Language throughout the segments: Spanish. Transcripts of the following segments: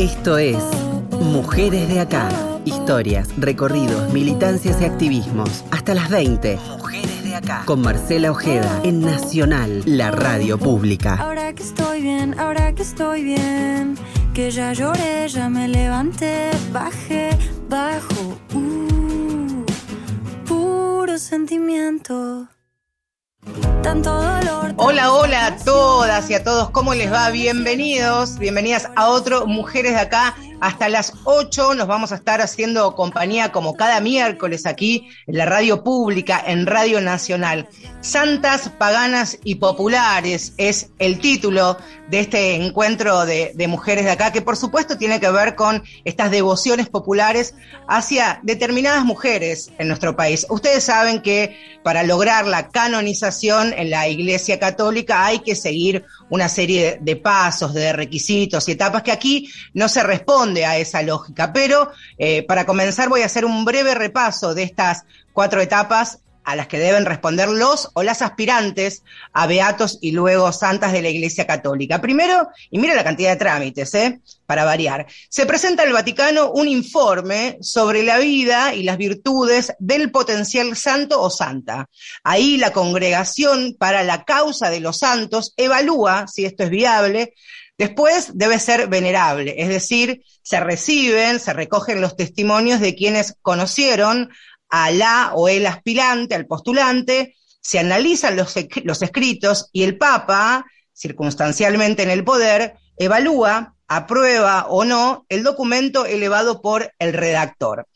Esto es Mujeres de Acá. Historias, recorridos, militancias y activismos. Hasta las 20. Mujeres de Acá. Con Marcela Ojeda en Nacional, la radio pública. Ahora que estoy bien, ahora que estoy bien. Que ya lloré, ya me levanté, bajé, bajo. Uh, puro sentimiento. Tanto dolor. Hola, hola a todas y a todos, ¿cómo les va? Bienvenidos, bienvenidas a otro Mujeres de Acá. Hasta las 8 nos vamos a estar haciendo compañía como cada miércoles aquí en la radio pública, en Radio Nacional. Santas, paganas y populares es el título de este encuentro de, de, mujeres de acá, que por supuesto tiene que ver con estas devociones populares hacia determinadas mujeres en nuestro país. Ustedes saben que para lograr la canonización en la Iglesia Católica hay que seguir una serie de pasos, de requisitos y etapas que aquí no se responde a esa lógica. Pero eh, para comenzar voy a hacer un breve repaso de estas cuatro etapas a las que deben responder los o las aspirantes a beatos y luego santas de la Iglesia Católica. Primero, y mira la cantidad de trámites, ¿eh? para variar, se presenta al Vaticano un informe sobre la vida y las virtudes del potencial santo o santa. Ahí la congregación para la causa de los santos evalúa si esto es viable, Después debe ser venerable, es decir, se reciben, se recogen los testimonios de quienes conocieron a la o el aspirante, al postulante, se analizan los, los escritos y el Papa, circunstancialmente en el poder, evalúa, aprueba o no el documento elevado por el redactor.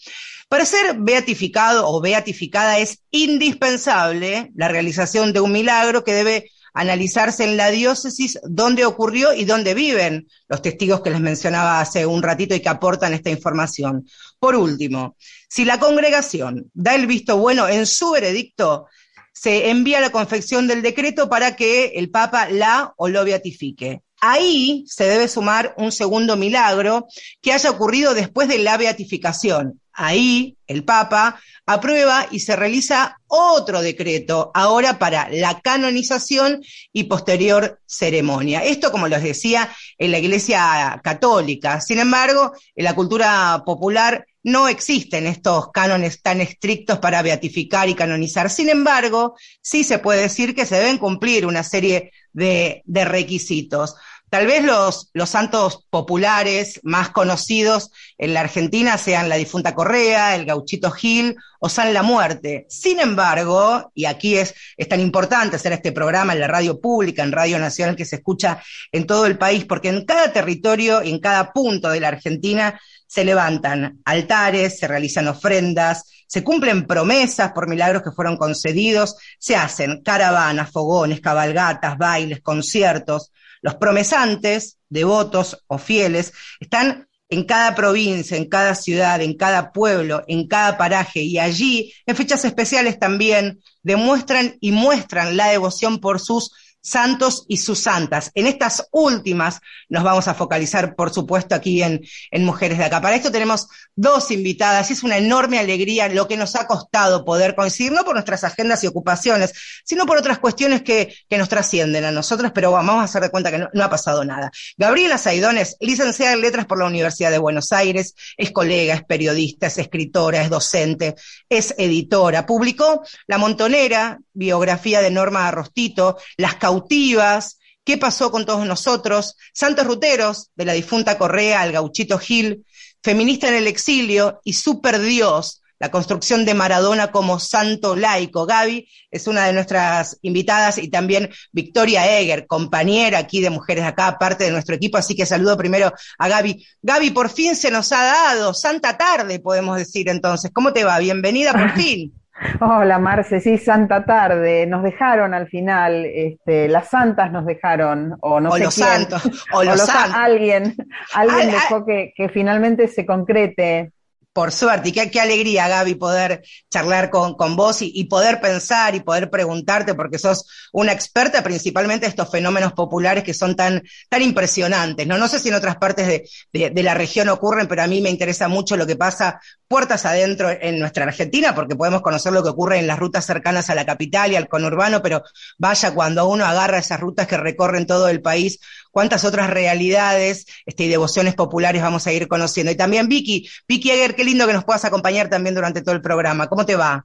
Para ser beatificado o beatificada es indispensable la realización de un milagro que debe analizarse en la diócesis dónde ocurrió y dónde viven los testigos que les mencionaba hace un ratito y que aportan esta información. Por último, si la congregación da el visto bueno en su veredicto, se envía la confección del decreto para que el Papa la o lo beatifique. Ahí se debe sumar un segundo milagro que haya ocurrido después de la beatificación. Ahí el Papa aprueba y se realiza otro decreto, ahora para la canonización y posterior ceremonia. Esto, como les decía, en la Iglesia Católica. Sin embargo, en la cultura popular no existen estos cánones tan estrictos para beatificar y canonizar. Sin embargo, sí se puede decir que se deben cumplir una serie de, requisitos. Tal vez los, santos populares más conocidos en la Argentina sean la difunta Correa, el gauchito Gil o San la Muerte. Sin embargo, y aquí es, es tan importante hacer este programa en la radio pública, en Radio Nacional, que se escucha en todo el país, porque en cada territorio y en cada punto de la Argentina se levantan altares, se realizan ofrendas, se cumplen promesas por milagros que fueron concedidos, se hacen caravanas, fogones, cabalgatas, bailes, conciertos. Los promesantes, devotos o fieles, están en cada provincia, en cada ciudad, en cada pueblo, en cada paraje. Y allí, en fechas especiales también, demuestran y muestran la devoción por sus santos y sus santas. En estas últimas nos vamos a focalizar, por supuesto, aquí en, en, Mujeres de Acá. Para esto tenemos dos invitadas es una enorme alegría lo que nos ha costado poder coincidir, no por nuestras agendas y ocupaciones, sino por otras cuestiones que, que nos trascienden a nosotras, pero vamos a hacer de cuenta que no, no ha pasado nada. Gabriela Saidones, licenciada en Letras por la Universidad de Buenos Aires, es colega, es periodista, es escritora, es docente, es editora. Publicó La Montonera, biografía de Norma Arrostito, Las cautivas, qué pasó con todos nosotros, Santos Ruteros, de la difunta Correa al gauchito Gil, Feminista en el exilio y Super Dios, la construcción de Maradona como santo laico. Gaby es una de nuestras invitadas y también Victoria Eger, compañera aquí de Mujeres Acá, parte de nuestro equipo, así que saludo primero a Gaby. Gaby, por fin se nos ha dado, santa tarde, podemos decir entonces. ¿Cómo te va? Bienvenida por fin. Hola Marce, sí, Santa Tarde. Nos dejaron al final, este, las santas nos dejaron, o no o sé los quién, santos, o, o los santos. alguien, alguien Al- dejó que, que finalmente se concrete. Por suerte, y qué, alegría, Gaby, poder charlar con, con vos y, y poder pensar y poder preguntarte, porque sos una experta principalmente de estos fenómenos populares que son tan, tan impresionantes. ¿no? no sé si en otras partes de, de- de la región ocurren, pero a mí me interesa mucho lo que pasa puertas adentro en nuestra Argentina, porque podemos conocer lo que ocurre en las rutas cercanas a la capital y al conurbano, pero vaya cuando uno agarra esas rutas que recorren todo el país, cuántas otras realidades este, y devociones populares vamos a ir conociendo. Y también Vicky, Vicky Eger, qué lindo que nos puedas acompañar también durante todo el programa. ¿Cómo te va?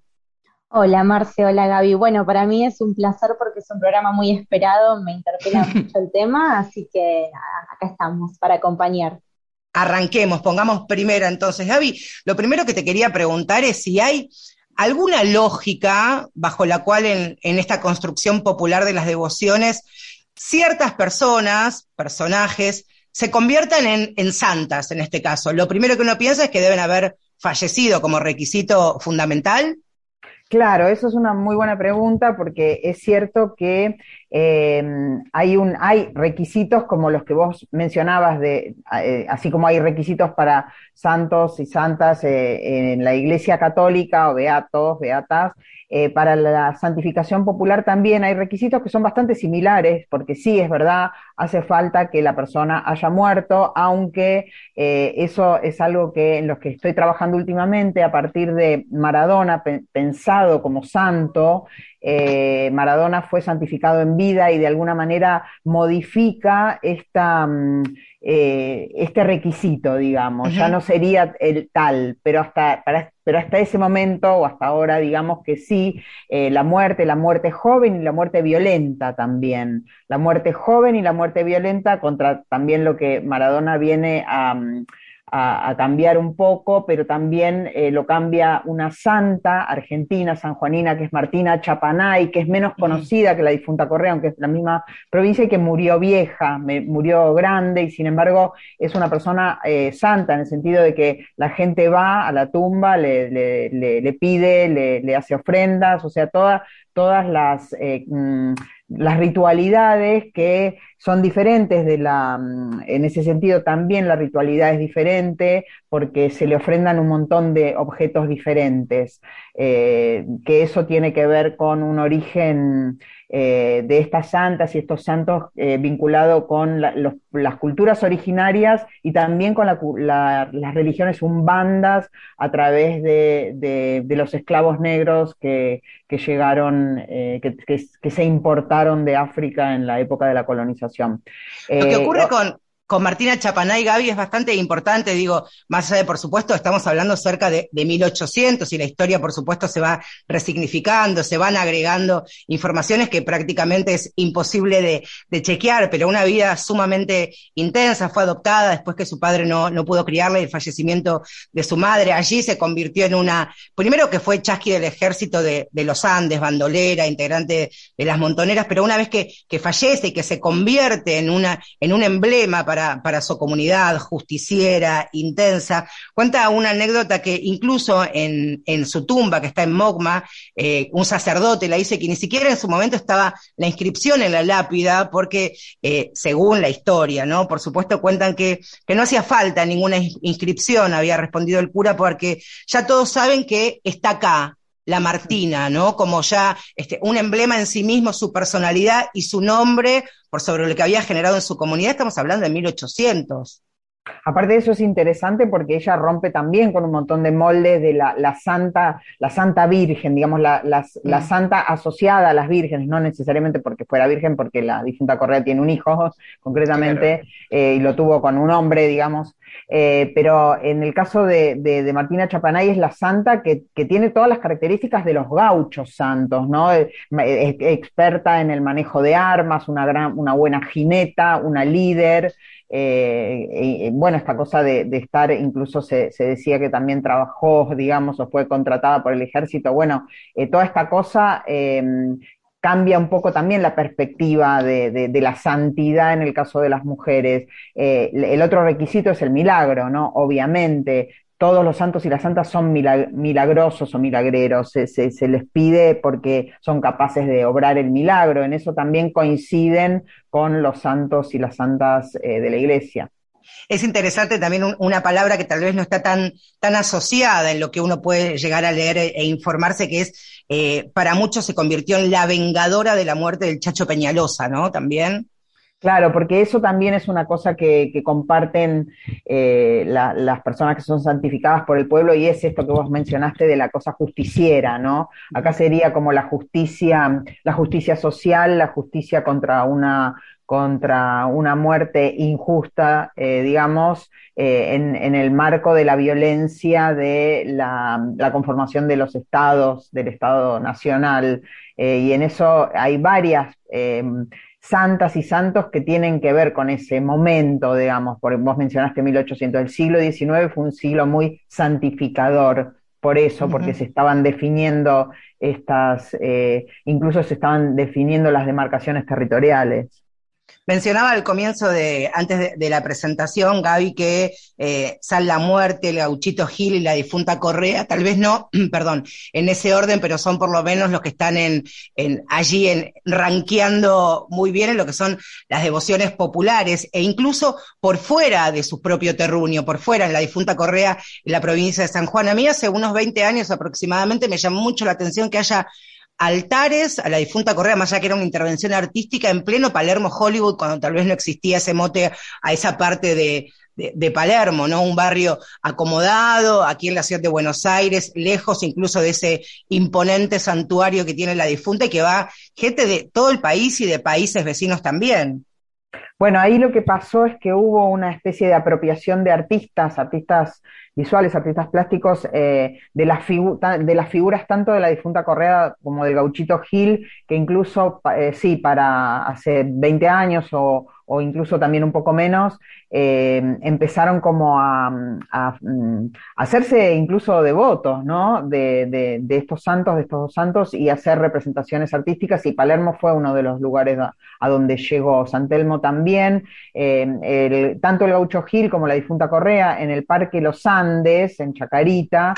Hola Marce, hola Gaby. Bueno, para mí es un placer porque es un programa muy esperado, me interpela mucho el tema, así que acá estamos para acompañar. Arranquemos, pongamos primero entonces. Gaby, lo primero que te quería preguntar es si hay alguna lógica bajo la cual en, esta construcción popular de las devociones ciertas personas, personajes, se conviertan en, en santas en este caso. Lo primero que uno piensa es que deben haber fallecido como requisito fundamental. Claro, eso es una muy buena pregunta porque es cierto que eh, hay, un, hay requisitos como los que vos mencionabas, de, eh, así como hay requisitos para santos y santas eh, en la Iglesia Católica o beatos, beatas, eh, para la santificación popular también hay requisitos que son bastante similares, porque sí, es verdad, hace falta que la persona haya muerto, aunque eh, eso es algo que en los que estoy trabajando últimamente a partir de Maradona, pensado como santo, eh, Maradona fue santificado en vida y de alguna manera modifica esta, mm, eh, este requisito, digamos, ya no sería el tal, pero hasta, pero hasta ese momento o hasta ahora, digamos que sí, eh, la muerte, la muerte joven y la muerte violenta también, la muerte joven y la muerte violenta contra también lo que Maradona viene a... Mm, a, cambiar un poco, pero también eh, lo cambia una santa argentina, sanjuanina, que es Martina Chapanay, que es menos conocida que la difunta Correa, aunque es la misma provincia y que murió vieja, murió grande y sin embargo es una persona eh, santa en el sentido de que la gente va a la tumba, le, le, pide, le, hace ofrendas, o sea, todas las... Eh, mm, las ritualidades que son diferentes de la, mm, en ese sentido también la ritualidad es diferente porque se le ofrendan un montón de objetos diferentes, eh, que eso tiene que ver con un origen eh, de estas santas y estos santos eh, vinculado con las culturas originarias y también con las religiones umbandas a través de, los esclavos negros que, llegaron, eh, que, se importaron de África en la época de la colonización. Lo que ocurre con, con Martina Chapanay Gaby es bastante importante, digo, más allá de, por supuesto, estamos hablando cerca de, 1800 y la historia, por supuesto, se va resignificando, se van agregando informaciones que prácticamente es imposible de, chequear, pero una vida sumamente intensa, fue adoptada después que su padre no, no pudo criarla y el fallecimiento de su madre. Allí se convirtió en una, primero que fue chasqui del ejército de, los Andes, bandolera, integrante de las montoneras, pero una vez que, que fallece y que se convierte en, una, en un emblema para para, su comunidad, justiciera, intensa. Cuenta una anécdota que incluso en, su tumba, que está en Mogma, eh, un sacerdote la dice que ni siquiera en su momento estaba la inscripción en la lápida, porque eh, según la historia, ¿no? Por supuesto cuentan que, que no hacía falta ninguna inscripción, había respondido el cura, porque ya todos saben que está acá, la Martina, ¿no? Como ya este, un emblema en sí mismo, su personalidad y su nombre, por sobre lo que había generado en su comunidad, estamos hablando de 1800. Aparte de eso es interesante porque ella rompe también con un montón de moldes de la, santa, la santa virgen, digamos, la, santa asociada a las vírgenes, no necesariamente porque fuera virgen, porque la difunta Correa tiene un hijo, concretamente, eh, y lo tuvo con un hombre, digamos, eh, pero en el caso de, Martina Chapanay es la santa que, tiene todas las características de los gauchos santos, ¿no? Es, experta en el manejo de armas, una, gran, una buena jineta, una líder. Eh, bueno, esta cosa de, estar, incluso se, decía que también trabajó, digamos, o fue contratada por el ejército. Bueno, eh, toda esta cosa cambia un poco también la perspectiva de, la santidad en el caso de las mujeres. Eh, el otro requisito es el milagro, ¿no? Obviamente, todos los santos y las santas son milagrosos o milagreros, se, les pide porque son capaces de obrar el milagro, en eso también coinciden con los santos y las santas eh, de la iglesia. Es interesante también una palabra que tal vez no está tan, tan asociada en lo que uno puede llegar a leer e, e informarse, que es, eh, para muchos se convirtió en la vengadora de la muerte del Chacho Peñalosa, ¿no? También. Claro, porque eso también es una cosa que, comparten eh, las personas que son santificadas por el pueblo y es esto que vos mencionaste de la cosa justiciera, ¿no? Acá sería como la justicia, la justicia social, la justicia contra una contra una muerte injusta, eh, digamos, eh, en, el marco de la violencia de la, conformación de los estados, del Estado Nacional. y en eso hay varias santas y santos que tienen que ver con ese momento, digamos, porque vos mencionaste 1800, el siglo XIX fue un siglo muy santificador, por eso, porque se estaban definiendo estas, eh, incluso se estaban definiendo las demarcaciones territoriales. Mencionaba al comienzo de, antes de, la presentación, Gaby, que eh, Sal la Muerte, el Gauchito Gil y la difunta Correa, tal vez no, perdón, en ese orden, pero son por lo menos los que están en, allí en, ranqueando muy bien en lo que son las devociones populares, e incluso por fuera de su propio terruño, por fuera, en la difunta Correa, en la provincia de San Juan. A mí hace unos 20 años aproximadamente me llamó mucho la atención que haya altares a la difunta Correa, más allá que era una intervención artística en pleno Palermo, Hollywood, cuando tal vez no existía ese mote a esa parte de, Palermo, ¿no? Un barrio acomodado aquí en la ciudad de Buenos Aires, lejos incluso de ese imponente santuario que tiene la difunta y que va gente de todo el país y de países vecinos también. Bueno, ahí lo que pasó es que hubo una especie de apropiación de artistas, artistas visuales, artistas plásticos, eh, de, las figuras tanto de la difunta Correa como del gauchito Gil, que incluso, eh, sí, para hace 20 años o, o incluso también un poco menos, eh, empezaron como a, mm, hacerse incluso devotos, ¿no? De, estos santos, de estos dos santos, y hacer representaciones artísticas, y Palermo fue uno de los lugares a, donde llegó, San Telmo también, eh, tanto el Gaucho Gil como la difunta Correa, en el Parque Los Andes, en Chacarita,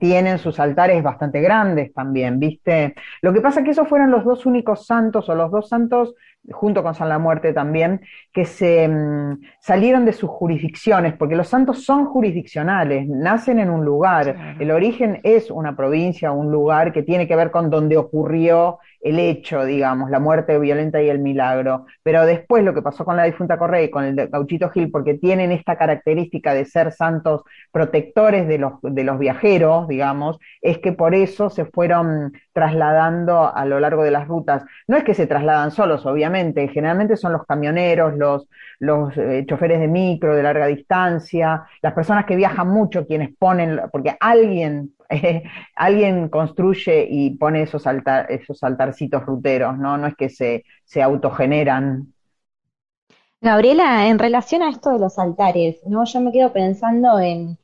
tienen sus altares bastante grandes también, ¿viste? Lo que pasa es que esos fueron los dos únicos santos, o los dos santos junto con San la Muerte también, que se mm, salieron de sus jurisdicciones, porque los santos son jurisdiccionales, nacen en un lugar, el origen es una provincia, un lugar que tiene que ver con donde ocurrió el hecho, digamos, la muerte violenta y el milagro. Pero después lo que pasó con la difunta Correa y con el Gauchito Gil, porque tienen esta característica de ser santos protectores de los, de los viajeros, digamos, es que por eso se fueron trasladando a lo largo de las rutas. No es que se trasladan solos, obviamente, generalmente son los camioneros, los, los eh, choferes de micro de larga distancia, las personas que viajan mucho, quienes ponen, porque alguien alguien construye y pone esos, esos altarcitos ruteros, ¿no? No es que se, se autogeneran. Gabriela, en relación a esto de los altares, ¿no? Yo me quedo pensando en,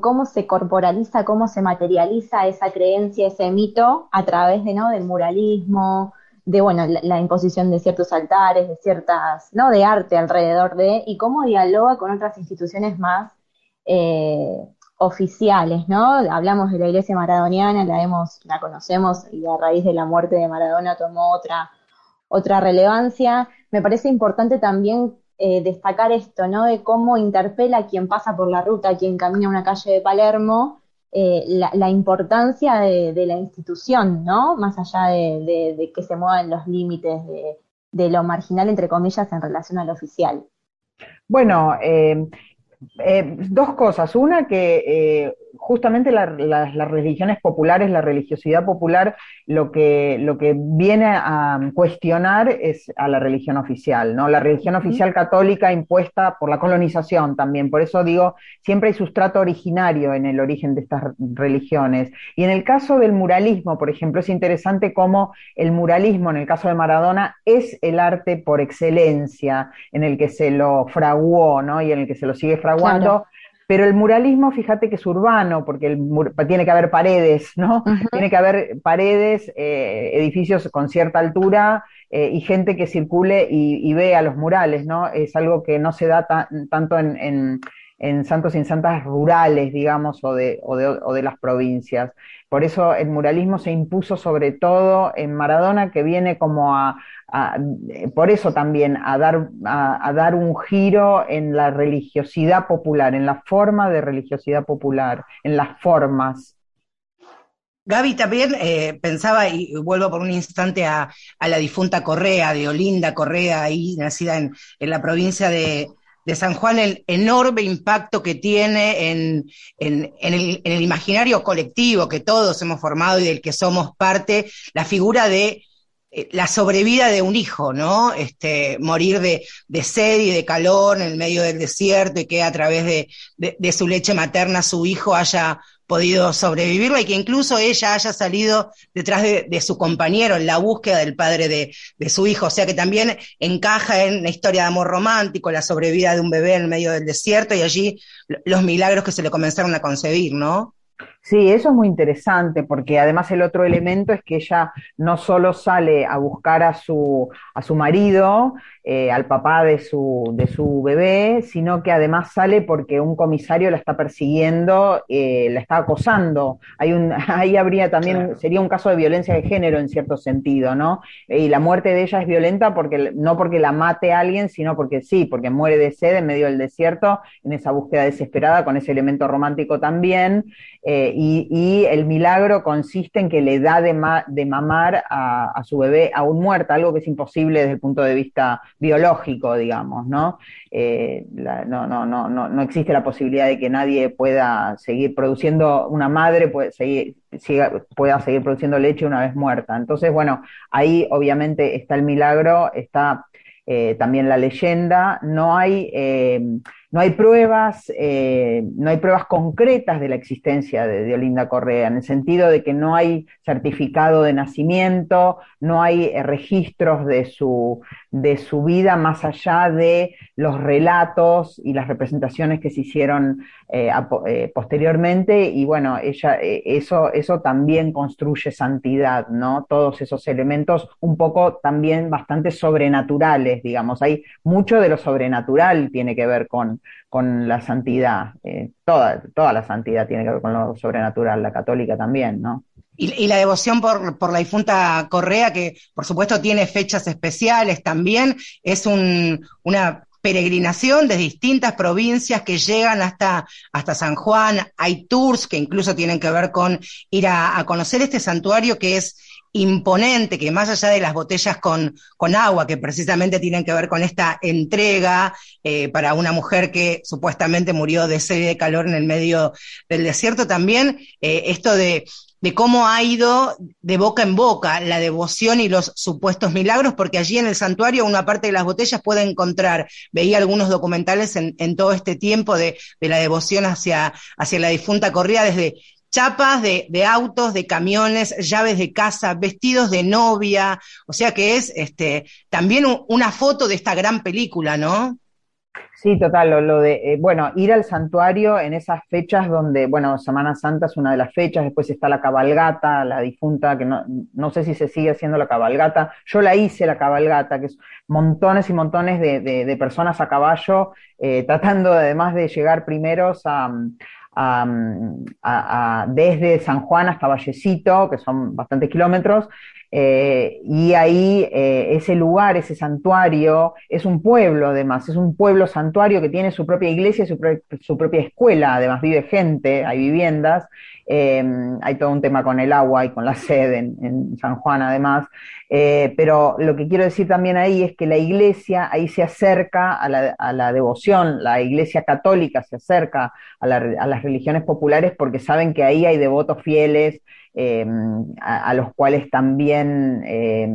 cómo se corporaliza, cómo se materializa esa creencia, ese mito a través de, ¿no? del muralismo, de bueno, la, imposición de ciertos altares, de ciertas, ¿no? de arte alrededor de, y cómo dialoga con otras instituciones más eh, oficiales, ¿no? Hablamos de la iglesia maradoniana, la hemos, la conocemos y a raíz de la muerte de Maradona tomó otra, otra relevancia. Me parece importante también eh, destacar esto, ¿no? De cómo interpela a quien pasa por la ruta, a quien camina una calle de Palermo, eh, la, importancia de, la institución, ¿no? Más allá de, que se muevan los límites de, lo marginal, entre comillas, en relación al oficial. Bueno, eh, eh, dos cosas. Una, que eh, justamente las religiones populares, la religiosidad popular, lo que, lo que viene a cuestionar es a la religión oficial, ¿no? La religión oficial católica impuesta por la colonización también. Por eso digo, siempre hay sustrato originario en el origen de estas religiones. Y en el caso del muralismo, por ejemplo, es interesante cómo el muralismo, en el caso de Maradona, es el arte por excelencia en el que se lo fraguó, ¿no? Y en el que se lo sigue fraguando. Pero el muralismo, fíjate que es urbano, porque el tiene que haber paredes, ¿no? Tiene que haber paredes, eh, edificios con cierta altura eh, y gente que circule y, vea los murales, ¿no? Es algo que no se da tanto en, santos y en santas rurales, digamos, o de, o de, las provincias. Por eso el muralismo se impuso sobre todo en Maradona, que viene como a, por eso también a dar, a, dar un giro en la religiosidad popular, en la forma de religiosidad popular, en las formas. Gaby también eh, pensaba, y vuelvo por un instante a, la difunta Correa, de Olinda Correa, ahí nacida en, la provincia de, San Juan, el enorme impacto que tiene en, el, en, el, imaginario colectivo que todos hemos formado y del que somos parte, la figura de eh, la sobrevida de un hijo, ¿no? Este, morir de, sed y de calor en el medio del desierto y que a través de, su leche materna su hijo haya podido sobrevivirla y que incluso ella haya salido detrás de, su compañero en la búsqueda del padre de, su hijo. O sea que también encaja en la historia de amor romántico, la sobrevida de un bebé en medio del desierto y allí los milagros que se le comenzaron a concebir, ¿no? Sí, eso es muy interesante porque además el otro elemento es que ella no solo sale a buscar a su, a su marido, eh, al papá de su, de su bebé, sino que además sale porque un comisario la está persiguiendo, eh, la está acosando. Hay un, ahí habría también, sería un caso de violencia de género en cierto sentido, ¿no? Y la muerte de ella es violenta porque, no porque la mate a alguien, sino porque sí, porque muere de sed en medio del desierto, en esa búsqueda desesperada, con ese elemento romántico también. Eh, y, el milagro consiste en que le da de, mamar a, su bebé aún muerta, algo que es imposible desde el punto de vista biológico, digamos, ¿no? Eh, no, no, no, no, no existe la posibilidad de que nadie pueda seguir produciendo, una madre puede seguir, pueda seguir produciendo leche una vez muerta. Entonces, bueno, ahí obviamente está el milagro, está eh, también la leyenda, no hay... No hay pruebas, eh, no hay pruebas concretas de la existencia de, Olinda Correa, en el sentido de que no hay certificado de nacimiento, no hay eh, registros de su, de su vida más allá de los relatos y las representaciones que se hicieron eh, posteriormente. Y bueno, ella, eso, eso también construye santidad, ¿no? Todos esos elementos un poco también bastante sobrenaturales, digamos. Hay mucho de lo sobrenatural tiene que ver con, con la santidad. Eh, toda, toda la santidad tiene que ver con lo sobrenatural, la católica también, ¿no? Y, la devoción por, la difunta Correa, que por supuesto tiene fechas especiales también, es una peregrinación de distintas provincias que llegan hasta, hasta San Juan. Hay tours que incluso tienen que ver con ir a conocer este santuario que es imponente que más allá de las botellas con, con agua, que precisamente tienen que ver con esta entrega eh, para una mujer que supuestamente murió de sed y de calor en el medio del desierto, también eh, esto de, de cómo ha ido de boca en boca la devoción y los supuestos milagros, porque allí en el santuario una parte de las botellas puede encontrar, veía algunos documentales en, todo este tiempo de, de la devoción hacia, hacia la difunta corrida desde chapas de, autos, de camiones, llaves de casa, vestidos de novia, o sea que es este, también una foto de esta gran película, ¿no? Sí, total, lo, de, eh, bueno, ir al santuario en esas fechas donde, bueno, Semana Santa es una de las fechas, después está la cabalgata, la difunta, que no, no sé si se sigue haciendo la cabalgata, yo la hice la cabalgata, que es montones y montones de, personas a caballo, eh, tratando además de llegar primeros desde San Juan hasta Vallecito, que son bastantes kilómetros, eh, y ahí eh, ese lugar, ese santuario, es un pueblo además, es un pueblo santuario que tiene su propia iglesia, su, su propia escuela, además vive gente, hay viviendas, eh, hay todo un tema con el agua y con la sed en, San Juan además, pero lo que quiero decir también ahí es que la iglesia ahí se acerca a la, devoción, la iglesia católica se acerca a las religiones populares porque saben que ahí hay devotos fieles, eh, a, los cuales también, eh,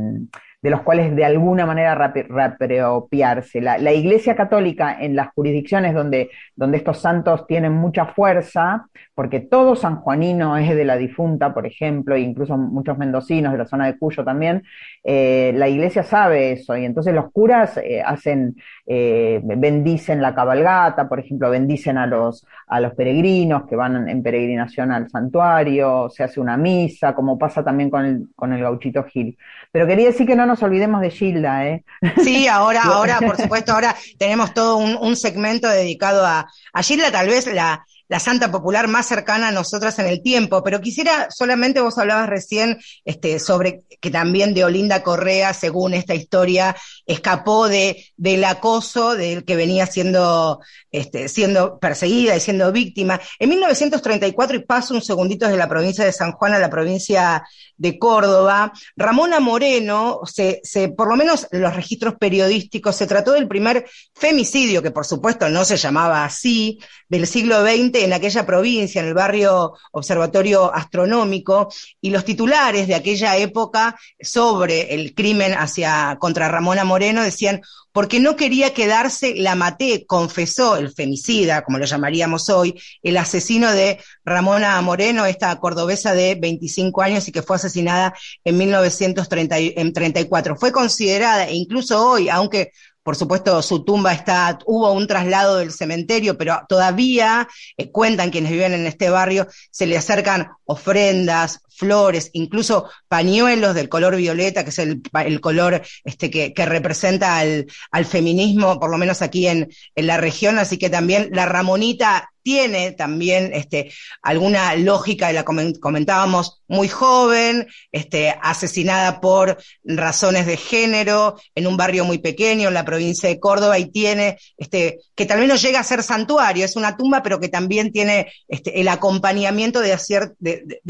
de los cuales de alguna manera reapropiarse. La, la, Iglesia Católica en las jurisdicciones donde, donde estos santos tienen mucha fuerza, porque todo sanjuanino es de la difunta, por ejemplo, e incluso muchos mendocinos de la zona de Cuyo también, eh, la iglesia sabe eso y entonces los curas hacen, bendicen la cabalgata, por ejemplo, bendicen a los, a los peregrinos que van en peregrinación al santuario, se hace una misa, como pasa también con el, con el gauchito Gil. Pero quería decir que no nos olvidemos de Gilda, ¿eh? Sí, ahora, ahora, por supuesto, ahora tenemos todo un, segmento dedicado a, a Gilda, tal vez la, la santa popular más cercana a nosotras en el tiempo, pero quisiera solamente, vos hablabas recién este, sobre que también de Olinda Correa, según esta historia, escapó de, del acoso del que venía siendo, este, siendo perseguida y siendo víctima. En 1934, y paso un segundito de la provincia de San Juan a la provincia de Córdoba, Ramona Moreno, se, se, por lo menos los registros periodísticos, se trató del primer femicidio, que por supuesto no se llamaba así, del siglo XX en aquella provincia, en el barrio Observatorio Astronómico, y los titulares de aquella época sobre el crimen hacia contra Ramona Moreno decían, porque no quería quedarse, la maté, confesó el femicida, como lo llamaríamos hoy, el asesino de Ramona Moreno, esta cordobesa de 25 años y que fue asesinada en 1934. Fue considerada, e incluso hoy, aunque por supuesto, su tumba está, hubo un traslado del cementerio, pero todavía eh, cuentan quienes viven en este barrio, se le acercan ofrendas, flores, incluso pañuelos del color violeta, que es el, color este, que, representa al, feminismo, por lo menos aquí en la región. Así que también la Ramonita tiene también este, alguna lógica, la comentábamos, muy joven, este, asesinada por razones de género, en un barrio muy pequeño, en la provincia de Córdoba, y tiene, este, que tal vez no llega a ser santuario, es una tumba, pero que también tiene el acompañamiento de,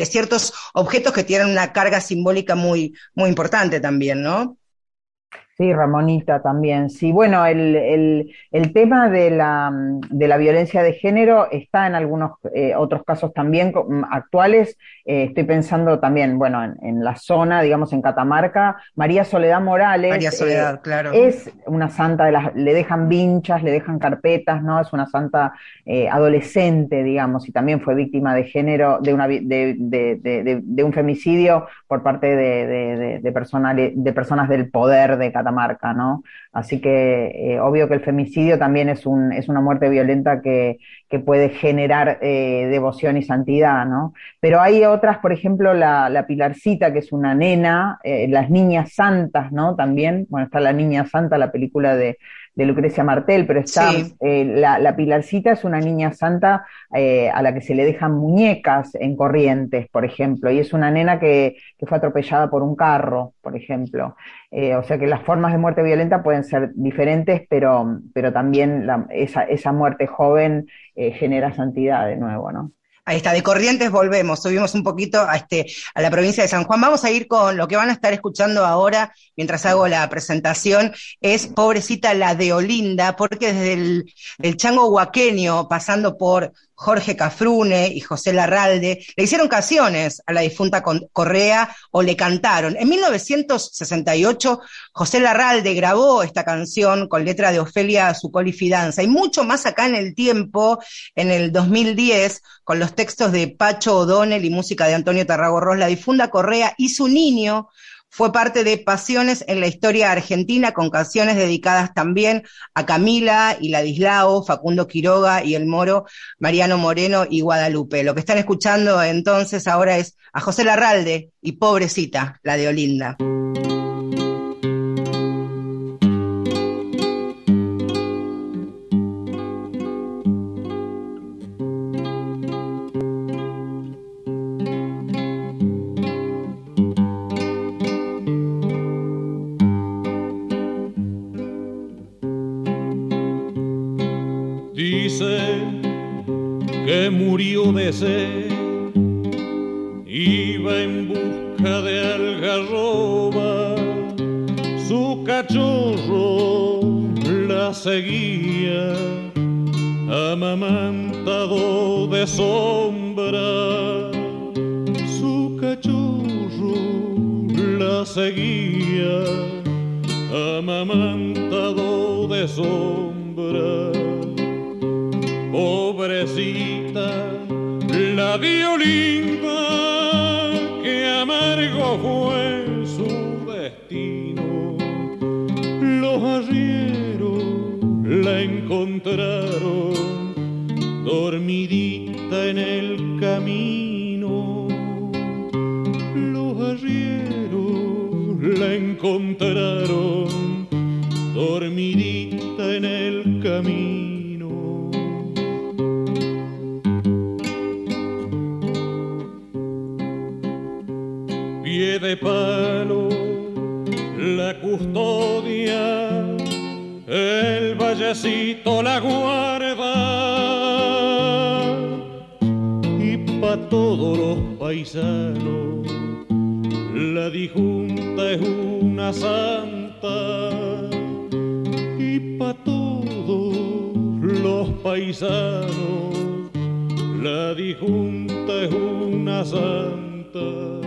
ciertos objetos que tienen una carga simbólica muy importante también, ¿no? Sí, Ramonita también. Sí, bueno, el, el, el tema de la, de la, violencia de género está en algunos eh, otros casos también mm, actuales. Eh, estoy pensando también, bueno, en, en, la zona, digamos, en Catamarca. María Soledad Morales. María Soledad, eh, claro. Es una santa, de las, le dejan vinchas, le dejan carpetas, ¿no? Es una santa adolescente, digamos, y también fue víctima de género, de, una, de, de, de un femicidio por parte de, de personas del poder de Catamarca marca, ¿no? Así que eh, obvio que el femicidio también es, un, es una muerte violenta que, que puede generar eh, devoción y santidad, ¿no? Pero hay otras, por ejemplo, la, la Pilarcita, que es una nena, eh, las niñas santas, ¿no? También, bueno, está la niña santa, la película de, de Lucrecia Martel, pero está sí. eh, la, la, Pilarcita es una niña santa eh, a la que se le dejan muñecas en corrientes, por ejemplo, y es una nena que, que fue atropellada por un carro, por ejemplo. Eh, o sea que las formas de muerte violenta pueden ser diferentes, pero, pero también la, esa, esa muerte joven genera santidad de nuevo, ¿no? Ahí está, de Corrientes volvemos, subimos un poquito a, este, a la provincia de San Juan. Vamos a ir con lo que van a estar escuchando ahora, mientras hago la presentación, es pobrecita la de Olinda, porque desde el, el chango huaqueño, pasando por Jorge Cafrune y José Larralde, le hicieron canciones a la difunta Correa o le cantaron. En 1968, José Larralde grabó esta canción con letra de Ofelia Zucoli Fidanza y mucho más acá en el tiempo, en el 2010, con los textos de Pacho O'Donnell y música de Antonio Tarragorros, la difunda Correa y su niño fue parte de Pasiones en la historia argentina, con canciones dedicadas también a Camila y Ladislao, Facundo Quiroga y el Moro, Mariano Moreno y Guadalupe. Lo que están escuchando entonces ahora es a José Larralde y Pobrecita, la de Olinda. Iba en busca de algarroba, su cachorro la seguía, amamantado de sombra, su cachorro la seguía, amamantado de sombra. Pobrecita la violinda que amargo fue su destino. Los arrieros la encontraron dormidita en el camino. Los arrieros la encontraron dormidita en el camino. de palo, la custodia, el vallecito la guarda. Y pa' todos los paisanos, la disjunta es una santa. Y pa' todos los paisanos, la disjunta es una santa.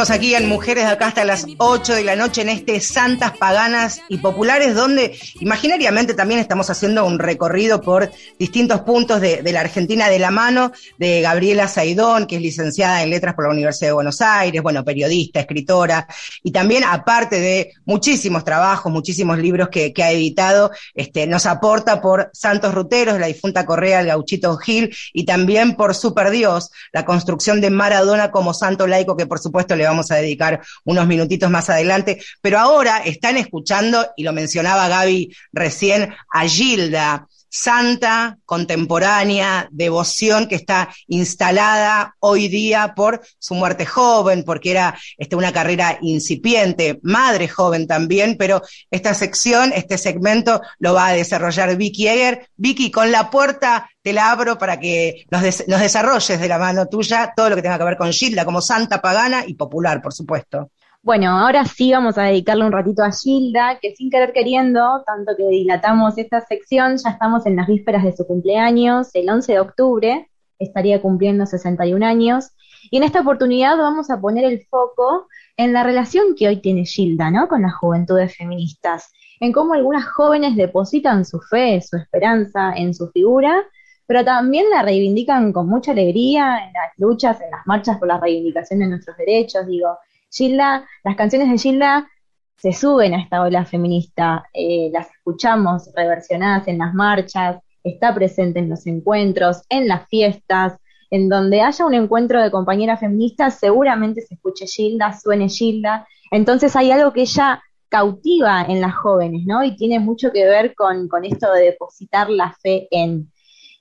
Aquí en Mujeres de acá hasta las 8 de la noche en este Santas Paganas y Populares, donde imaginariamente también estamos haciendo un recorrido por distintos puntos de, la Argentina de la mano de Gabriela Saidón, que es licenciada en Letras por la Universidad de Buenos Aires, bueno, periodista, escritora, y también aparte de muchísimos trabajos, muchísimos libros que, que ha editado, este, nos aporta por Santos Ruteros, la difunta Correa, el Gauchito Gil, y también por Super Dios, la construcción de Maradona como santo laico, que por supuesto le vamos a dedicar unos minutitos más adelante. Pero ahora están escuchando, y lo mencionaba Gaby recién, a Gilda, santa, contemporánea, devoción que está instalada hoy día por su muerte joven, porque era este, una carrera incipiente, madre joven también, pero esta sección, este segmento lo va a desarrollar Vicky Eger. Vicky, con la puerta te la abro para que nos, nos desarrolles de la mano tuya todo lo que tenga que ver con Gilda, como santa pagana y popular, por supuesto. Bueno, ahora sí vamos a dedicarle un ratito a Gilda, que sin querer queriendo, tanto que dilatamos esta sección, ya estamos en las vísperas de su cumpleaños, el 11 de octubre, estaría cumpliendo 61 años, y en esta oportunidad vamos a poner el foco en la relación que hoy tiene Gilda, ¿no? Con las juventudes feministas, en cómo algunas jóvenes depositan su fe, su esperanza en su figura, pero también la reivindican con mucha alegría en las luchas, en las marchas por la reivindicación de nuestros derechos, digo. Gilda, las canciones de Gilda se suben a esta ola feminista, eh, las escuchamos reversionadas en las marchas, está presente en los encuentros, en las fiestas, en donde haya un encuentro de compañeras feministas, seguramente se escuche Gilda, suene Gilda, entonces hay algo que ella cautiva en las jóvenes, ¿no? Y tiene mucho que ver con, esto de depositar la fe en.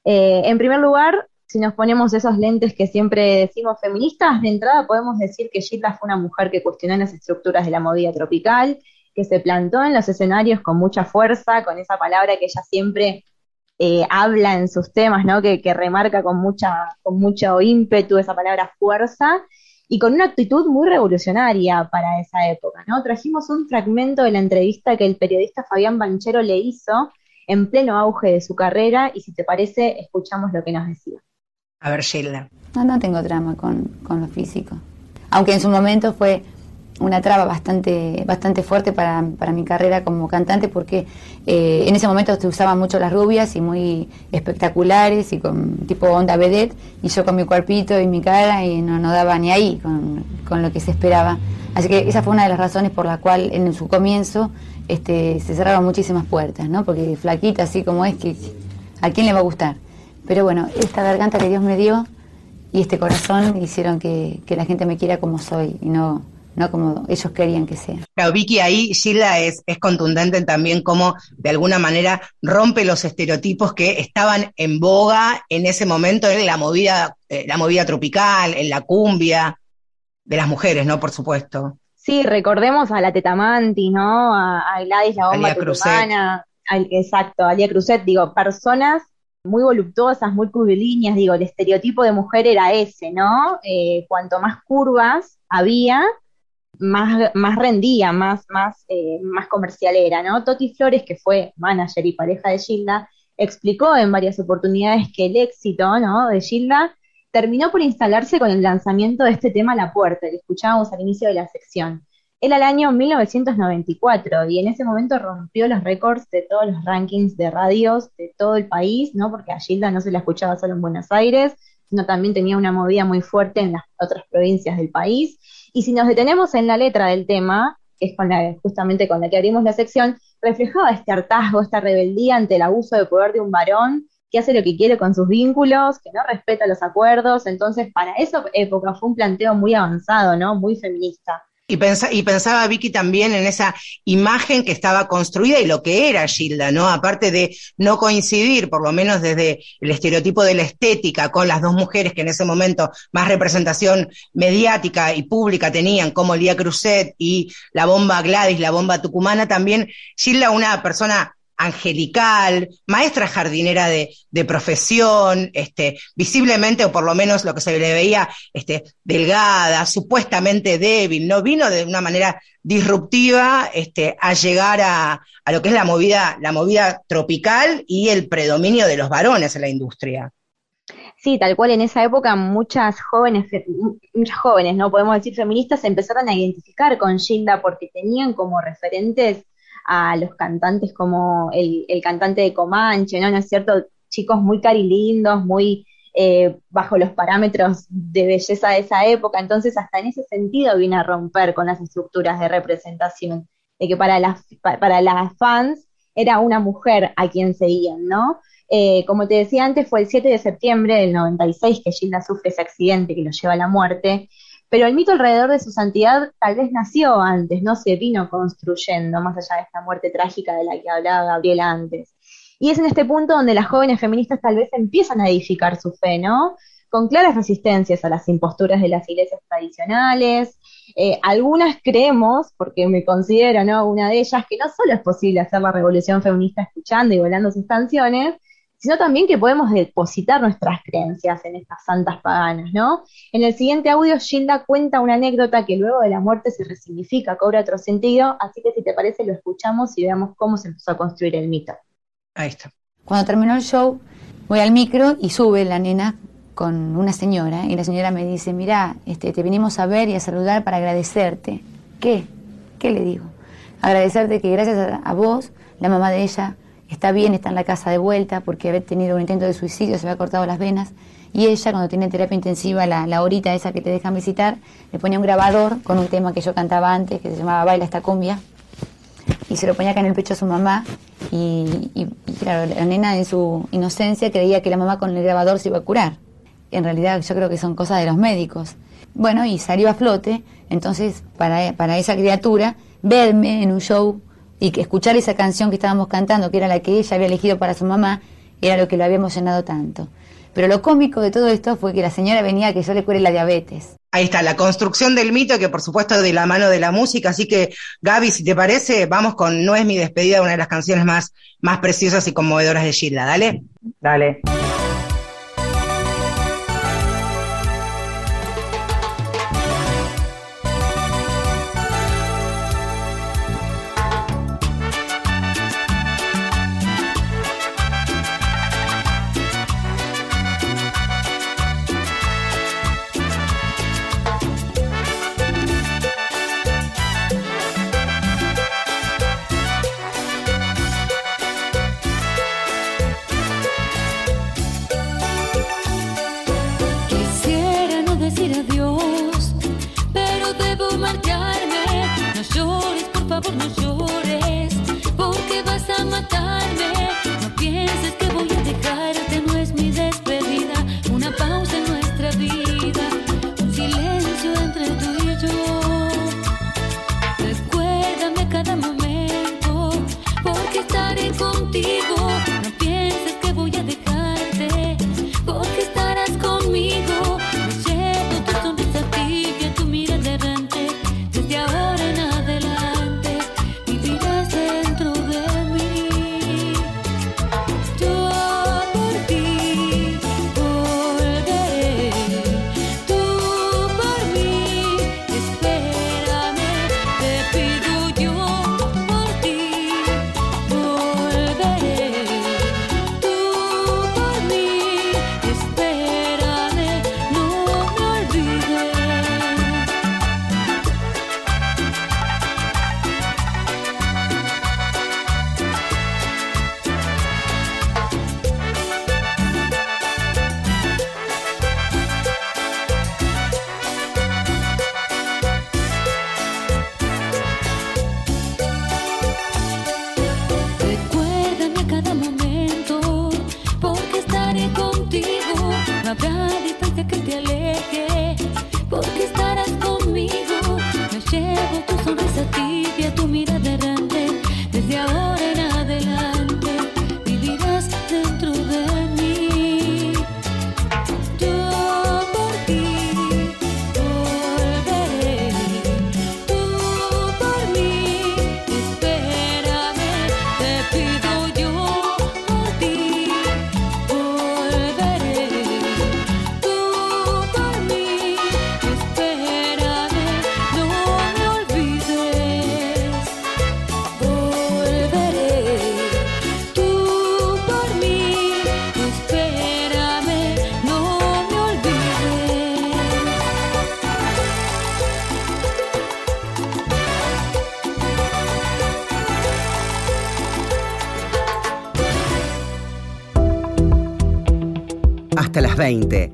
Eh, en primer lugar, si nos ponemos esos lentes que siempre decimos feministas, de entrada podemos decir que Gilda fue una mujer que cuestionó las estructuras de la movida tropical, que se plantó en los escenarios con mucha fuerza, con esa palabra que ella siempre eh, habla en sus temas, ¿no? Que, que remarca con, mucha, con mucho ímpetu esa palabra fuerza, y con una actitud muy revolucionaria para esa época, ¿no? Trajimos un fragmento de la entrevista que el periodista Fabián Banchero le hizo en pleno auge de su carrera y si te parece, escuchamos lo que nos decía. A ver, Sheila. No, no tengo drama con, con lo físico. Aunque en su momento fue una traba bastante, bastante fuerte para, para mi carrera como cantante porque eh, en ese momento se usaban mucho las rubias y muy espectaculares y con tipo onda vedette y yo con mi cuerpito y mi cara y no, no daba ni ahí con, con lo que se esperaba. Así que esa fue una de las razones por la cual en su comienzo este, se cerraron muchísimas puertas, ¿no? Porque flaquita así como es, que ¿a quién le va a gustar? Pero bueno, esta garganta que Dios me dio y este corazón hicieron que, que la gente me quiera como soy y no, no como ellos querían que sea. Claro, Vicky, ahí Sheila es, es contundente también como de alguna manera rompe los estereotipos que estaban en boga en ese momento en la movida, eh, la movida tropical, en la cumbia, de las mujeres, ¿no? Por supuesto. Sí, recordemos a la Tetamanti, ¿no? A, a Gladys, la bomba Alia Cruzet. tucumana, al- exacto, a Alia Cruzet, digo, personas muy voluptuosas, muy curvilíneas, digo, el estereotipo de mujer era ese, ¿no? Eh, cuanto más curvas había, más, más rendía, más, más, eh, más comercial era, ¿no? Toti Flores, que fue manager y pareja de Gilda, explicó en varias oportunidades que el éxito, ¿no? de Gilda terminó por instalarse con el lanzamiento de este tema La Puerta, que escuchábamos al inicio de la sección. Era el año 1994 y en ese momento rompió los récords de todos los rankings de radios de todo el país, ¿no? Porque a Gilda no se la escuchaba solo en Buenos Aires, sino también tenía una movida muy fuerte en las otras provincias del país. Y si nos detenemos en la letra del tema, que es con la, justamente con la que abrimos la sección, reflejaba este hartazgo, esta rebeldía ante el abuso de poder de un varón que hace lo que quiere con sus vínculos, que no respeta los acuerdos. Entonces, para esa época fue un planteo muy avanzado, ¿no? Muy feminista. Y, pensa- y pensaba Vicky también en esa imagen que estaba construida y lo que era Gilda, ¿no? Aparte de no coincidir, por lo menos desde el estereotipo de la estética, con las dos mujeres que en ese momento más representación mediática y pública tenían, como Lía Cruzet y la bomba Gladys, la bomba tucumana, también Gilda una persona angelical, maestra jardinera de, de profesión, este, visiblemente, o por lo menos lo que se le veía, este, delgada, supuestamente débil, ¿no? Vino de una manera disruptiva este, a llegar a, a lo que es la movida, la movida tropical y el predominio de los varones en la industria. Sí, tal cual en esa época muchas jóvenes, muchas jóvenes, no podemos decir feministas, empezaron a identificar con Gilda porque tenían como referentes a los cantantes como el, el cantante de Comanche, ¿no? ¿No es cierto? Chicos muy carilindos, muy eh, bajo los parámetros de belleza de esa época, entonces hasta en ese sentido vine a romper con las estructuras de representación, de que para las, pa- para las fans era una mujer a quien seguían, ¿no? Eh, como te decía antes, fue el 7 de septiembre del 96 que Gilda sufre ese accidente que lo lleva a la muerte, pero el mito alrededor de su santidad tal vez nació antes, no se vino construyendo, más allá de esta muerte trágica de la que hablaba Gabriela antes. Y es en este punto donde las jóvenes feministas tal vez empiezan a edificar su fe, ¿no? Con claras resistencias a las imposturas de las iglesias tradicionales. Eh, algunas creemos, porque me considero ¿no? una de ellas, que no solo es posible hacer la revolución feminista escuchando y volando sus canciones, sino también que podemos depositar nuestras creencias en estas santas paganas, ¿no? En el siguiente audio, Gilda cuenta una anécdota que luego de la muerte se resignifica, cobra otro sentido, así que si te parece lo escuchamos y veamos cómo se empezó a construir el mito. Ahí está. Cuando terminó el show, voy al micro y sube la nena con una señora y la señora me dice, mira, este, te vinimos a ver y a saludar para agradecerte. ¿Qué? ¿Qué le digo? Agradecerte que gracias a, a vos, la mamá de ella está bien, está en la casa de vuelta porque había tenido un intento de suicidio, se había cortado las venas y ella cuando tiene terapia intensiva, la, la horita esa que te dejan visitar, le ponía un grabador con un tema que yo cantaba antes que se llamaba Baila esta cumbia y se lo ponía acá en el pecho a su mamá y, claro, la nena en su inocencia creía que la mamá con el grabador se iba a curar. En realidad yo creo que son cosas de los médicos. Bueno, y salió a flote, entonces para, para esa criatura, verme en un show y que escuchar esa canción que estábamos cantando, que era la que ella había elegido para su mamá, era lo que lo había emocionado tanto. Pero lo cómico de todo esto fue que la señora venía a que yo le cure la diabetes. Ahí está, la construcción del mito, que por supuesto de la mano de la música. Así que, Gaby, si te parece, vamos con No es mi despedida, una de las canciones más, más preciosas y conmovedoras de Gilda. Dale. Dale.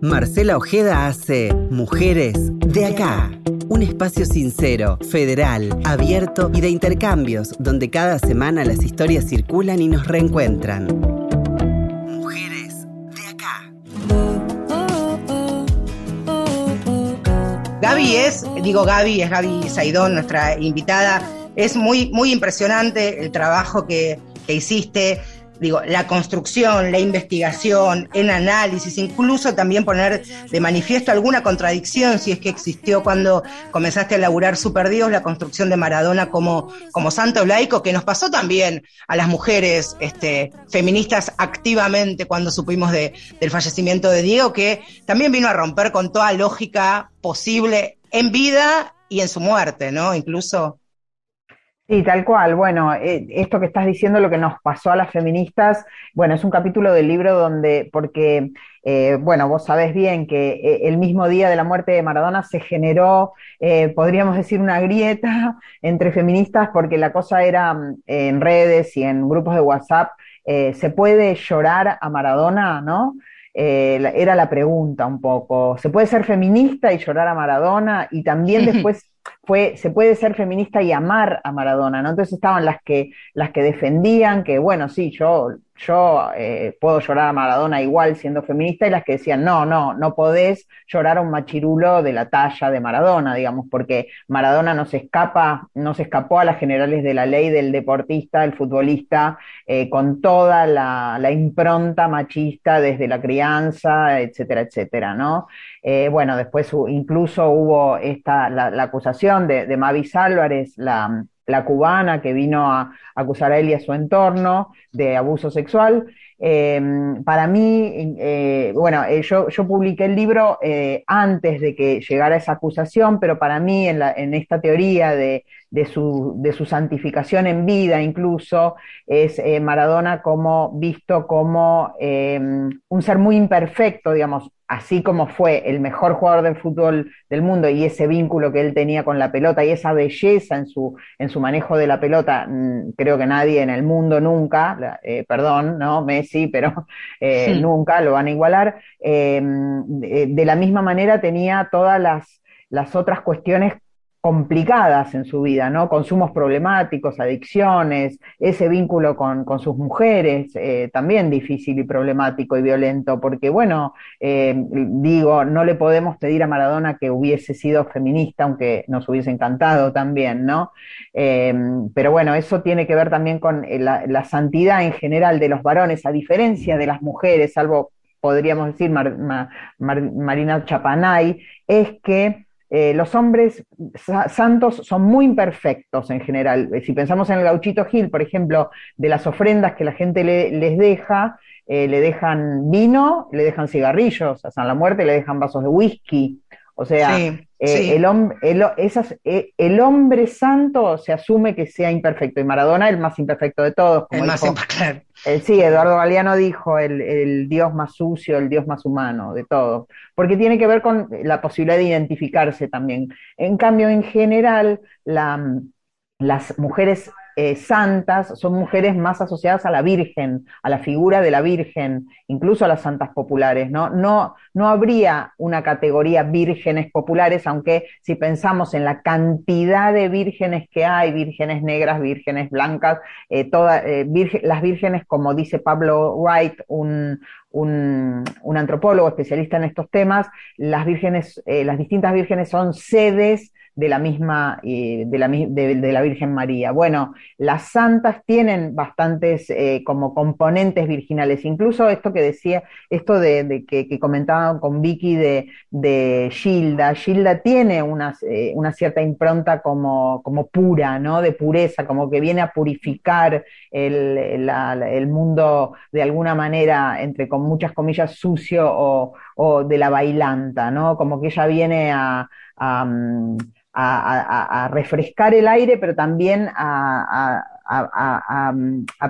Marcela Ojeda hace Mujeres de acá. Un espacio sincero, federal, abierto y de intercambios, donde cada semana las historias circulan y nos reencuentran. Mujeres de acá. Gaby es, digo Gaby, es Gaby Saidón, nuestra invitada. Es muy, muy impresionante el trabajo que, que hiciste Digo, la construcción, la investigación, el análisis, incluso también poner de manifiesto alguna contradicción, si es que existió cuando comenzaste a elaborar Super Dios, la construcción de Maradona como, como santo laico, que nos pasó también a las mujeres este, feministas activamente cuando supimos de, del fallecimiento de Diego, que también vino a romper con toda lógica posible en vida y en su muerte, ¿no? Incluso. Sí, tal cual. Bueno, eh, esto que estás diciendo, lo que nos pasó a las feministas, bueno, es un capítulo del libro donde, porque, eh, bueno, vos sabés bien que eh, el mismo día de la muerte de Maradona se generó, podríamos decir, una grieta entre feministas, porque la cosa era mm, en redes y en grupos de WhatsApp, ¿se puede llorar a Maradona, no? Era la pregunta un poco. ¿Se puede ser feminista y llorar a Maradona? Y también después fue, se puede ser feminista y amar a Maradona, ¿no? Entonces estaban las que, las que defendían que, bueno, sí, yo, yo eh, puedo llorar a Maradona igual siendo feminista, y las que decían, no, no, no podés llorar a un machirulo de la talla de Maradona, digamos, porque Maradona no se escapa, no se escapó a las generales de la ley del deportista, el futbolista, eh, con toda la, impronta machista desde la crianza, etcétera, etcétera, ¿no? Eh, bueno, después incluso hubo esta, la, la acusación de, de Mavis Álvarez, la, la cubana que vino a acusar a él y a su entorno de abuso sexual. Eh, para mí, eh, bueno, eh, yo, yo publiqué el libro antes de que llegara esa acusación, pero para mí en, la, en esta teoría de, de, su, de su santificación en vida incluso, es eh, Maradona como visto como eh, un ser muy imperfecto, digamos, así como fue el mejor jugador del fútbol del mundo y ese vínculo que él tenía con la pelota y esa belleza en su, en su manejo de la pelota, mm, creo que nadie en el mundo nunca, eh, perdón, ¿no? Messi, pero eh, Sí. nunca lo van a igualar. Eh, de, de la misma manera tenía todas las, las otras cuestiones complicadas en su vida, ¿no? Consumos problemáticos, adicciones, ese vínculo con, con sus mujeres, eh, también difícil y problemático y violento, porque bueno, eh, digo, no le podemos pedir a Maradona que hubiese sido feminista, aunque nos hubiese encantado también, ¿no? Eh, pero bueno, eso tiene que ver también con la, santidad en general de los varones, a diferencia de las mujeres, salvo podríamos decir Mar- Ma- Mar- Marina Chapanay, es que eh, los hombres sa- santos son muy imperfectos en general. Eh, Si pensamos en el gauchito Gil, por ejemplo, de las ofrendas que la gente le- les deja, eh, le dejan vino, le dejan cigarrillos, a San la Muerte le dejan vasos de whisky. O sea, Sí, eh, sí. el, hom- el, esas, eh, el hombre santo se asume que sea imperfecto y Maradona el más imperfecto de todos, como El más dijo- imp- claro. eh, sí, Eduardo Galeano dijo el, el Dios más sucio, el Dios más humano, de todos, porque tiene que ver con la posibilidad de identificarse también. En cambio, en general, la, las mujeres eh, santas son mujeres más asociadas a la Virgen, a la figura de la Virgen, incluso a las santas populares, ¿no? No, no habría una categoría vírgenes populares, aunque si pensamos en la cantidad de vírgenes que hay, vírgenes negras, vírgenes blancas, eh, eh, las vírgenes, como dice Pablo Wright, un, un, un, antropólogo especialista en estos temas, las vírgenes, eh, las distintas vírgenes son sedes de la misma, eh, de, la, de, de, la, Virgen María. Bueno, las santas tienen bastantes eh, como componentes virginales, incluso esto que decía, esto de, que, que, comentaban con Vicky de, Gilda, Gilda tiene una, eh, una cierta impronta como, como, pura, ¿no? De pureza, como que viene a purificar el, el mundo de alguna manera, entre con muchas comillas, sucio o, o de la bailanta, ¿no? Como que ella viene a, a mm, a, a, refrescar el aire, pero también a,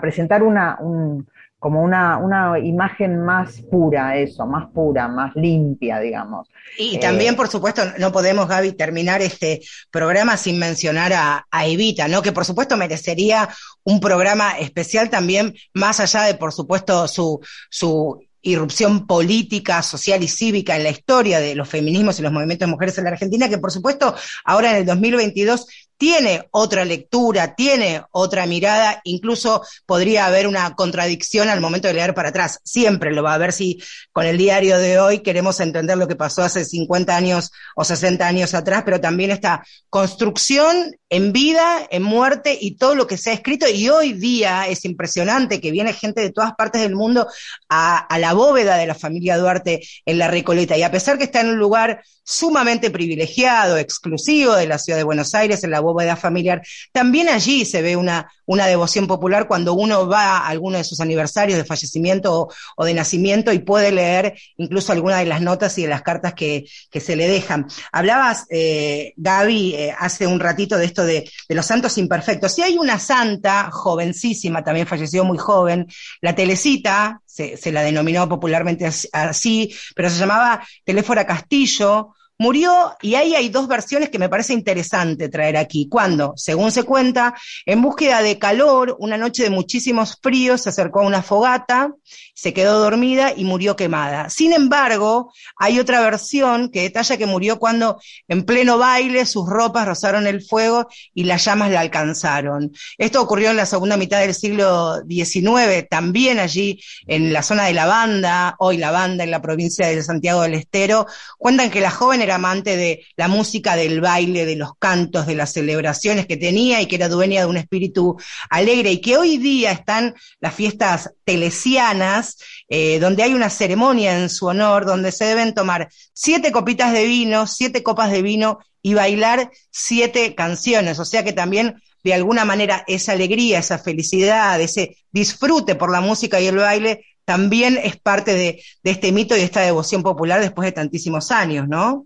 presentar una, un, como una, una, imagen más pura, eso, más pura, más limpia, digamos. Y también, eh, por supuesto, no podemos, Gaby, terminar este programa sin mencionar a, a, Evita, ¿no? Que por supuesto merecería un programa especial también, más allá de, por supuesto, su, su irrupción política, social y cívica en la historia de los feminismos y los movimientos de mujeres en la Argentina, que por supuesto ahora en el 2022 tiene otra lectura, tiene otra mirada, incluso podría haber una contradicción al momento de leer para atrás. Siempre lo va a ver si con el diario de hoy queremos entender lo que pasó hace 50 años o 60 años atrás, pero también esta construcción en vida, en muerte y todo lo que se ha escrito. Y hoy día es impresionante que viene gente de todas partes del mundo a, a la bóveda de la familia Duarte en la Recoleta. Y a pesar que está en un lugar sumamente privilegiado, exclusivo de la ciudad de Buenos Aires, en la bóveda familiar. También allí se ve una, una devoción popular cuando uno va a alguno de sus aniversarios de fallecimiento o, de nacimiento y puede leer incluso alguna de las notas y de las cartas que, que se le dejan. Hablabas, eh, Gaby, eh, hace un ratito de esto de, de los santos imperfectos. Si hay una santa jovencísima, también falleció muy joven, la Telecita, se, se, la denominó popularmente así, pero se llamaba Teléfora Castillo, Murió, y ahí hay dos versiones que me parece interesante traer aquí. Cuando, según se cuenta, en búsqueda de calor, una noche de muchísimos fríos, se acercó a una fogata, se quedó dormida y murió quemada. Sin embargo, hay otra versión que detalla que murió cuando en pleno baile sus ropas rozaron el fuego y las llamas la alcanzaron. Esto ocurrió en la segunda mitad del siglo XIX, también allí en la zona de La Banda, hoy La Banda en la provincia de Santiago del Estero. Cuentan que la joven era amante de la música, del baile, de los cantos, de las celebraciones que tenía y que era dueña de un espíritu alegre y que hoy día están las fiestas telesianas, eh, donde hay una ceremonia en su honor, donde se deben tomar siete copitas de vino, siete copas de vino y bailar siete canciones. O sea que también de alguna manera esa alegría, esa felicidad, ese disfrute por la música y el baile también es parte de, de este mito y esta devoción popular después de tantísimos años, ¿no?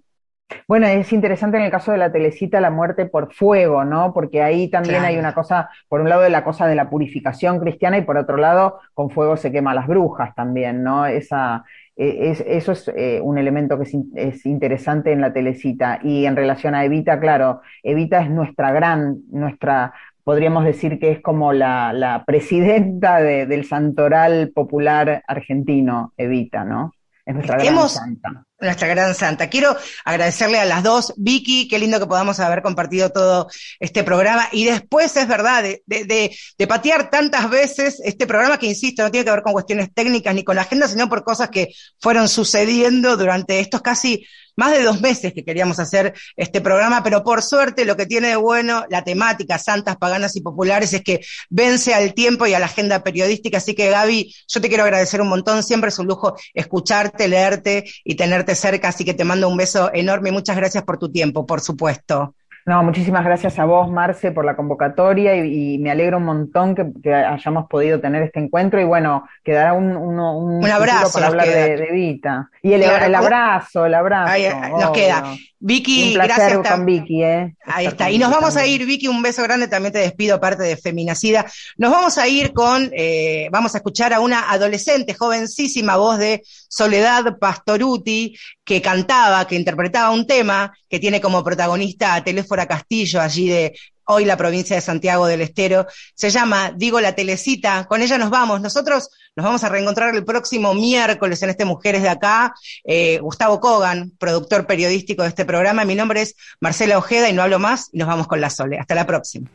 Bueno, es interesante en el caso de la telecita la muerte por fuego, ¿no? Porque ahí también Claro. hay una cosa, por un lado de la cosa de la purificación cristiana y por otro lado con fuego se quema a las brujas también, ¿no? Esa, eh, es- eso es eh, un elemento que es, in- es interesante en la telecita. Y en relación a Evita, claro, Evita es nuestra gran, nuestra, podríamos decir que es como la, la presidenta de- del santoral popular argentino, Evita, ¿no? Es nuestra gran Hemos- santa. Nuestra gran santa. Quiero agradecerle a las dos, Vicky, qué lindo que podamos haber compartido todo este programa. Y después es verdad, de, de, patear tantas veces este programa que, insisto, no tiene que ver con cuestiones técnicas ni con la agenda, sino por cosas que fueron sucediendo durante estos casi más de dos meses que queríamos hacer este programa, pero por suerte lo que tiene de bueno la temática santas, paganas y populares es que vence al tiempo y a la agenda periodística. Así que Gaby, yo te quiero agradecer un montón, siempre es un lujo escucharte, leerte y tenerte cerca, así que te mando un beso enorme y muchas gracias por tu tiempo, por supuesto. No, muchísimas gracias a vos, Marce, por la convocatoria y, y me alegro un montón que, que hayamos podido tener este encuentro y bueno, quedará un, un, Un abrazo para hablar de, de Vita. Y el, abrazo, el abrazo. Ahí, nos queda. Vicky, Un placer gracias. con Vicky, ¿eh? Ahí está. Y nos Vicky vamos a ir, Vicky, un beso grande, también te despido, aparte de Feminacida. Nos vamos a ir con, eh, vamos a escuchar a una adolescente, jovencísima voz de Soledad Pastoruti, que cantaba, que interpretaba un tema que tiene como protagonista a Séfora Castillo, allí de hoy la provincia de Santiago del Estero. Se llama Digo la Telecita. Con ella nos vamos. Nosotros nos vamos a reencontrar el próximo miércoles en este Mujeres de Acá. Eh, Gustavo Kogan, productor periodístico de este programa. Mi nombre es Marcela Ojeda y no hablo más. Y nos vamos con la Sole. Hasta la próxima.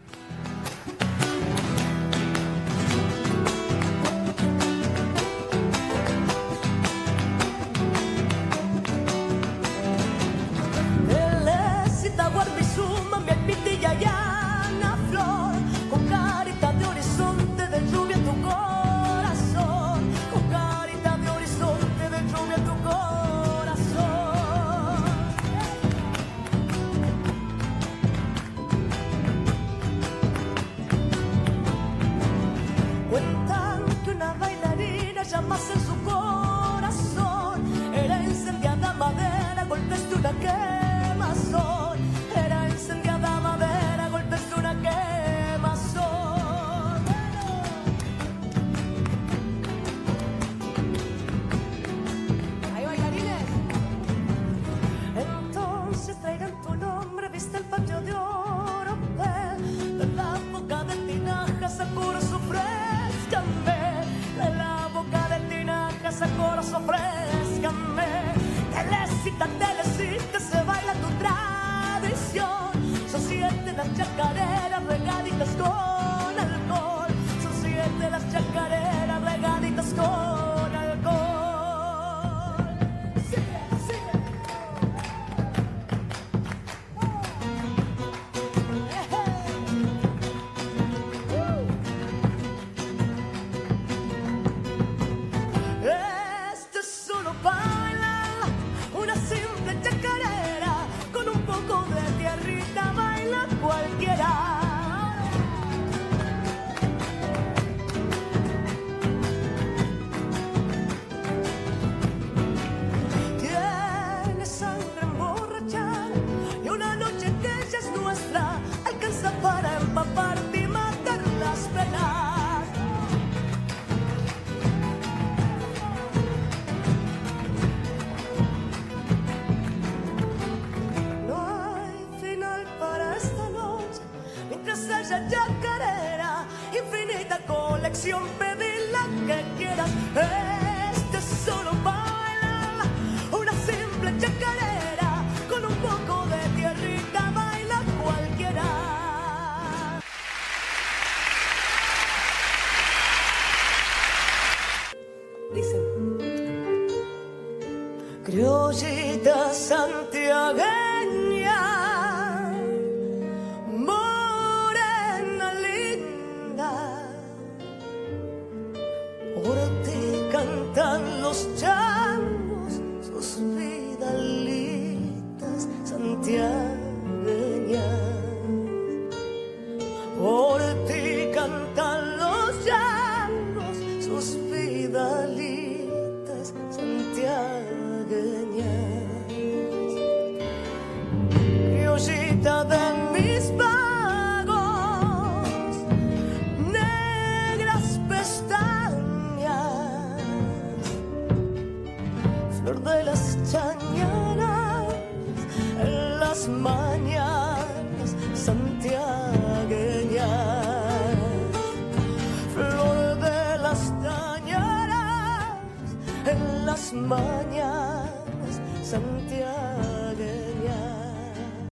llamas en su corazón. Era incendiada madera, golpes de una. chacarera, infinita colección.